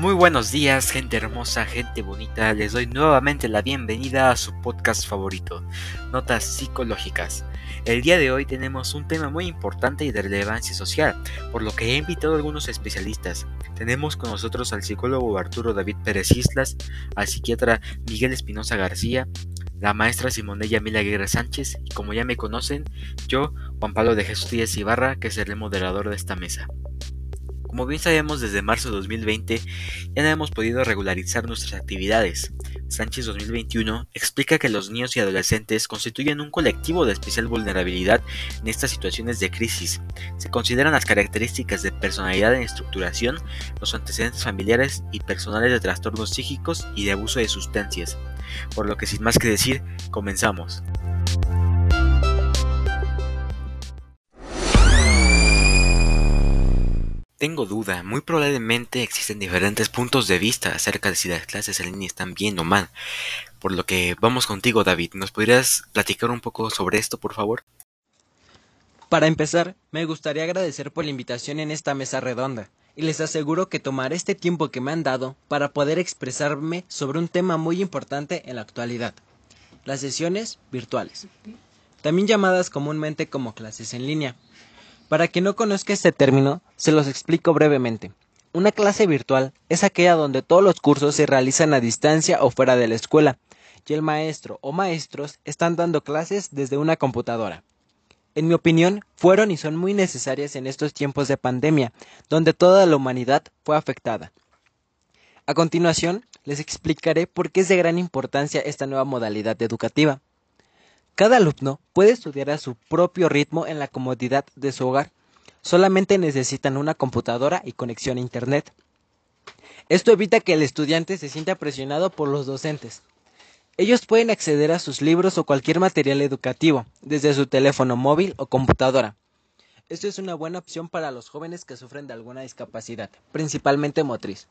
Muy buenos días, gente hermosa, gente bonita. Les doy nuevamente la bienvenida a su podcast favorito, Notas Psicológicas. El día de hoy tenemos un tema muy importante y de relevancia social, por lo que he invitado a algunos especialistas. Tenemos con nosotros al psicólogo Arturo David Pérez Islas, al psiquiatra Miguel Espinosa García, la maestra Simonella Mila Aguirre Sánchez y como ya me conocen, yo, Juan Pablo de Jesús Díaz Ibarra, que seré el moderador de esta mesa. Como bien sabemos, desde marzo de 2020 ya no hemos podido regularizar nuestras actividades. Sánchez 2021 explica que los niños y adolescentes constituyen un colectivo de especial vulnerabilidad en estas situaciones de crisis. Se consideran las características de personalidad en estructuración, los antecedentes familiares y personales de trastornos psíquicos y de abuso de sustancias. Por lo que sin más que decir, comenzamos. Tengo duda, muy probablemente existen diferentes puntos de vista acerca de si las clases en línea están bien o mal. Por lo que vamos contigo, David. ¿Nos podrías platicar un poco sobre esto, por favor? Para empezar, me gustaría agradecer por la invitación en esta mesa redonda, y les aseguro que tomaré este tiempo que me han dado para poder expresarme sobre un tema muy importante en la actualidad, las sesiones virtuales, también llamadas comúnmente como clases en línea. Para quien no conozca este término, se los explico brevemente. Una clase virtual es aquella donde todos los cursos se realizan a distancia o fuera de la escuela, y el maestro o maestros están dando clases desde una computadora. En mi opinión, fueron y son muy necesarias en estos tiempos de pandemia, donde toda la humanidad fue afectada. A continuación, les explicaré por qué es de gran importancia esta nueva modalidad educativa. Cada alumno puede estudiar a su propio ritmo en la comodidad de su hogar. Solamente necesitan una computadora y conexión a Internet. Esto evita que el estudiante se sienta presionado por los docentes. Ellos pueden acceder a sus libros o cualquier material educativo desde su teléfono móvil o computadora. Esto es una buena opción para los jóvenes que sufren de alguna discapacidad, principalmente motriz.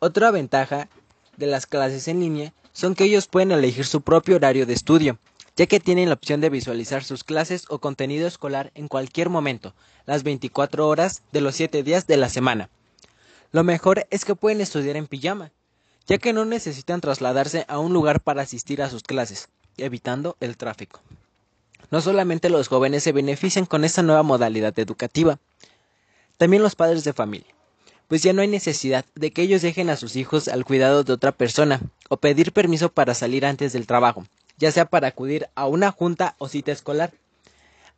Otra ventaja de las clases en línea son que ellos pueden elegir su propio horario de estudio ya que tienen la opción de visualizar sus clases o contenido escolar en cualquier momento, las 24 horas de los 7 días de la semana. Lo mejor es que pueden estudiar en pijama, ya que no necesitan trasladarse a un lugar para asistir a sus clases, evitando el tráfico. No solamente los jóvenes se benefician con esta nueva modalidad educativa, también los padres de familia, pues ya no hay necesidad de que ellos dejen a sus hijos al cuidado de otra persona o pedir permiso para salir antes del trabajo, ya sea para acudir a una junta o cita escolar.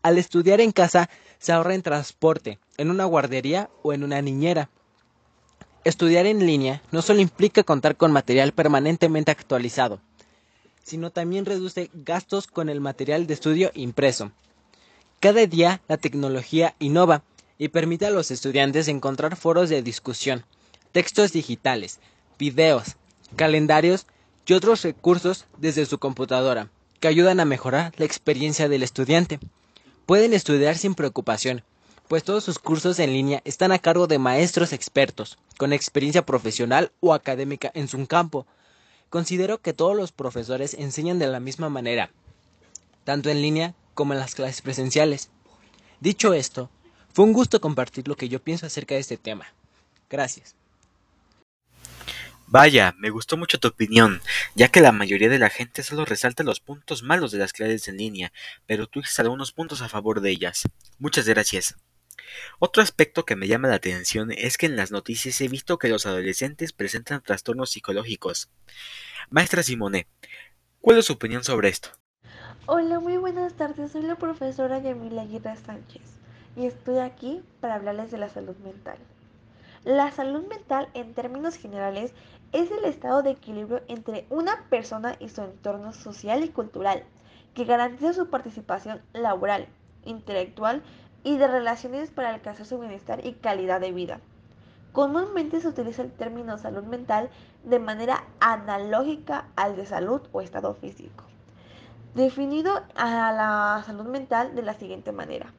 Al estudiar en casa se ahorra en transporte, en una guardería o en una niñera. Estudiar en línea no solo implica contar con material permanentemente actualizado, sino también reduce gastos con el material de estudio impreso. Cada día la tecnología innova y permite a los estudiantes encontrar foros de discusión, textos digitales, videos, calendarios y otros recursos desde su computadora, que ayudan a mejorar la experiencia del estudiante. Pueden estudiar sin preocupación, pues todos sus cursos en línea están a cargo de maestros expertos, con experiencia profesional o académica en su campo. Considero que todos los profesores enseñan de la misma manera, tanto en línea como en las clases presenciales. Dicho esto, fue un gusto compartir lo que yo pienso acerca de este tema. Gracias. Vaya, me gustó mucho tu opinión, ya que la mayoría de la gente solo resalta los puntos malos de las clases en línea, pero tú dices algunos puntos a favor de ellas. Muchas gracias. Otro aspecto que me llama la atención es que en las noticias he visto que los adolescentes presentan trastornos psicológicos. Maestra Simone, ¿cuál es su opinión sobre esto? Hola, muy buenas tardes. Soy la profesora Yamila Aguirre Sánchez y estoy aquí para hablarles de la salud mental. La salud mental, en términos generales, es el estado de equilibrio entre una persona y su entorno social y cultural, que garantiza su participación laboral, intelectual y de relaciones para alcanzar su bienestar y calidad de vida. Comúnmente se utiliza el término salud mental de manera analógica al de salud o estado físico. Definido a la salud mental de la siguiente manera.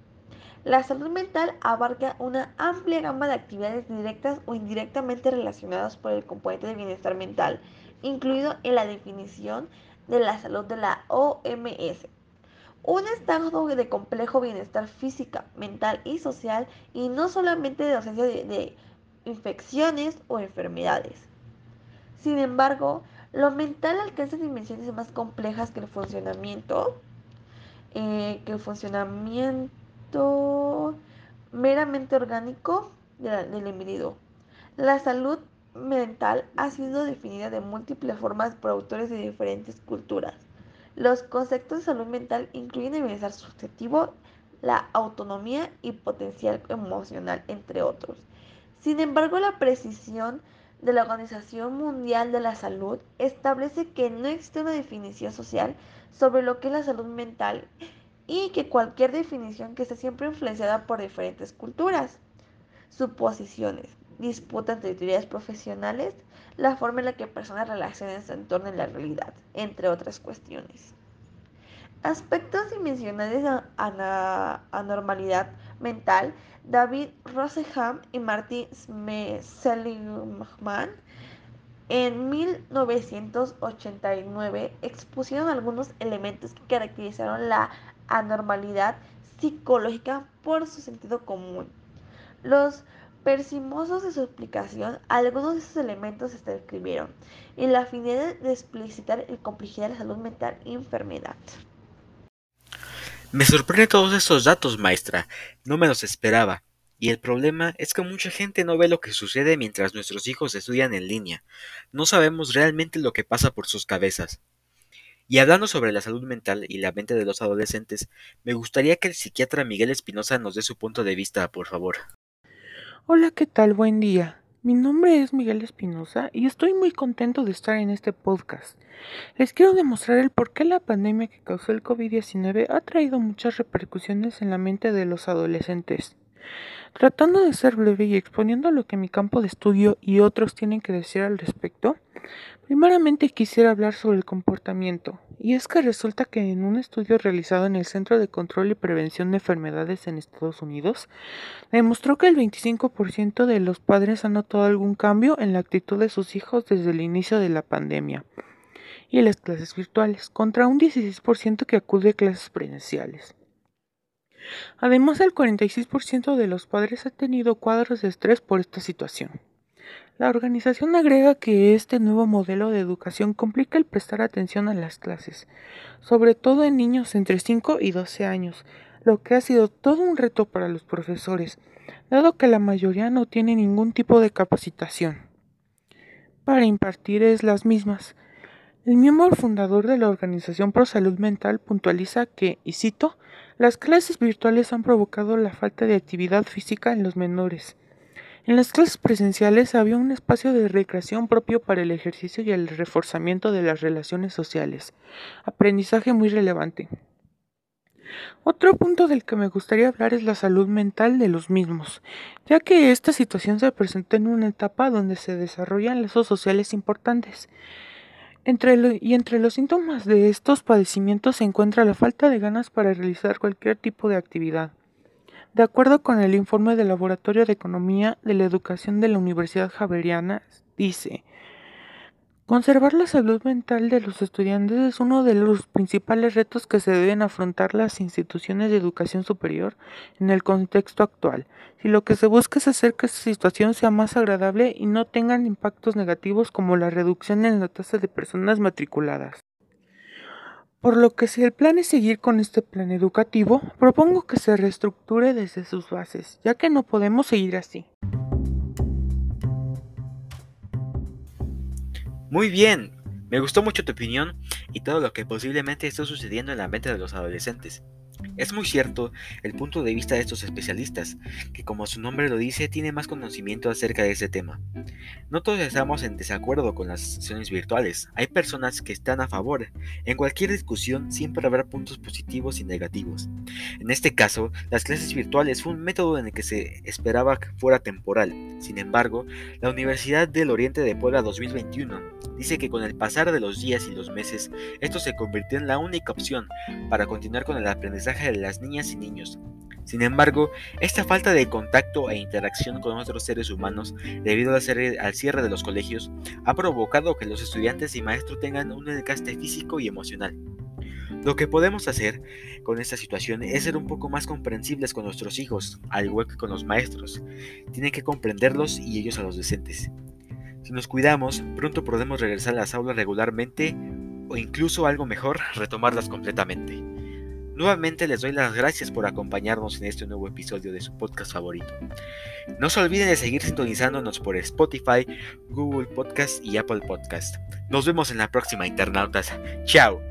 La salud mental abarca una amplia gama de actividades directas o indirectamente relacionadas por el componente de bienestar mental, incluido en la definición de la salud de la OMS. Un estado de complejo bienestar física, mental y social, y no solamente de ausencia de, infecciones o enfermedades. Sin embargo, lo mental alcanza dimensiones más complejas que el funcionamiento, eh, que el funcionamiento meramente orgánico del individuo. La salud mental ha sido definida de múltiples formas por autores de diferentes culturas. Los conceptos de salud mental incluyen el bienestar subjetivo, la autonomía y potencial emocional, entre otros. Sin embargo, la precisión de la Organización Mundial de la Salud establece que no existe una definición social sobre lo que es la salud mental y que cualquier definición que esté siempre influenciada por diferentes culturas, suposiciones, disputas entre teorías profesionales, la forma en la que personas relacionan su entorno en la realidad, entre otras cuestiones. Aspectos dimensionales de anormalidad mental, David Roseham y Martin Seligman en 1989 expusieron algunos elementos que caracterizaron la anormalidad psicológica por su sentido común. Los Persimosos de su explicación, algunos de esos elementos se describieron y la finalidad de explicitar el complejidad de la salud mental y enfermedad. Me sorprende todos estos datos, maestra. No me los esperaba. Y el problema es que mucha gente no ve lo que sucede mientras nuestros hijos estudian en línea. No sabemos realmente lo que pasa por sus cabezas. Y hablando sobre la salud mental y la mente de los adolescentes, me gustaría que el psiquiatra Miguel Espinosa nos dé su punto de vista, por favor. Hola, ¿qué tal? Buen día. Mi nombre es Miguel Espinosa y estoy muy contento de estar en este podcast. Les quiero demostrar el por qué la pandemia que causó el COVID-19 ha traído muchas repercusiones en la mente de los adolescentes. Tratando de ser breve y exponiendo lo que mi campo de estudio y otros tienen que decir al respecto, primeramente quisiera hablar sobre el comportamiento, y es que resulta que en un estudio realizado en el Centro de Control y Prevención de Enfermedades en Estados Unidos, demostró que el 25% de los padres han notado algún cambio en la actitud de sus hijos desde el inicio de la pandemia y las clases virtuales, contra un 16% que acude a clases presenciales. Además, el 46% de los padres ha tenido cuadros de estrés por esta situación. La organización agrega que este nuevo modelo de educación complica el prestar atención a las clases, sobre todo en niños entre 5 y 12 años, lo que ha sido todo un reto para los profesores, dado que la mayoría no tiene ningún tipo de capacitación para impartir es las mismas. El miembro fundador de la Organización Pro Salud Mental puntualiza que, y cito, las clases virtuales han provocado la falta de actividad física en los menores. En las clases presenciales había un espacio de recreación propio para el ejercicio y el reforzamiento de las relaciones sociales, aprendizaje muy relevante. Otro punto del que me gustaría hablar es la salud mental de los mismos, ya que esta situación se presentó en una etapa donde se desarrollan lazos sociales importantes y entre los síntomas de estos padecimientos se encuentra la falta de ganas para realizar cualquier tipo de actividad. De acuerdo con el informe del Laboratorio de Economía de la Educación de la Universidad Javeriana, dice, Conservar la salud mental de los estudiantes es uno de los principales retos que se deben afrontar las instituciones de educación superior en el contexto actual, si lo que se busca es hacer que esta situación sea más agradable y no tengan impactos negativos como la reducción en la tasa de personas matriculadas. Por lo que si el plan es seguir con este plan educativo, propongo que se reestructure desde sus bases, ya que no podemos seguir así. Muy bien, me gustó mucho tu opinión y todo lo que posiblemente esté sucediendo en la mente de los adolescentes. Es muy cierto el punto de vista de estos especialistas, que como su nombre lo dice, tiene más conocimiento acerca de este tema. No todos estamos en desacuerdo con las sesiones virtuales, hay personas que están a favor. En cualquier discusión siempre habrá puntos positivos y negativos. En este caso, las clases virtuales fue un método en el que se esperaba que fuera temporal. Sin embargo, la Universidad del Oriente de Puebla 2021 dice que con el pasar de los días y los meses, esto se convirtió en la única opción para continuar con el aprendizaje de las niñas y niños. Sin embargo, esta falta de contacto e interacción con otros seres humanos debido al cierre de los colegios ha provocado que los estudiantes y maestros tengan un desgaste físico y emocional. Lo que podemos hacer con esta situación es ser un poco más comprensibles con nuestros hijos, al igual que con los maestros. Tienen que comprenderlos y ellos a los docentes. Si nos cuidamos, pronto podemos regresar a las aulas regularmente o incluso algo mejor, retomarlas completamente. Nuevamente les doy las gracias por acompañarnos en este nuevo episodio de su podcast favorito. No se olviden de seguir sintonizándonos por Spotify, Google Podcast y Apple Podcast. Nos vemos en la próxima, internautas. Chao.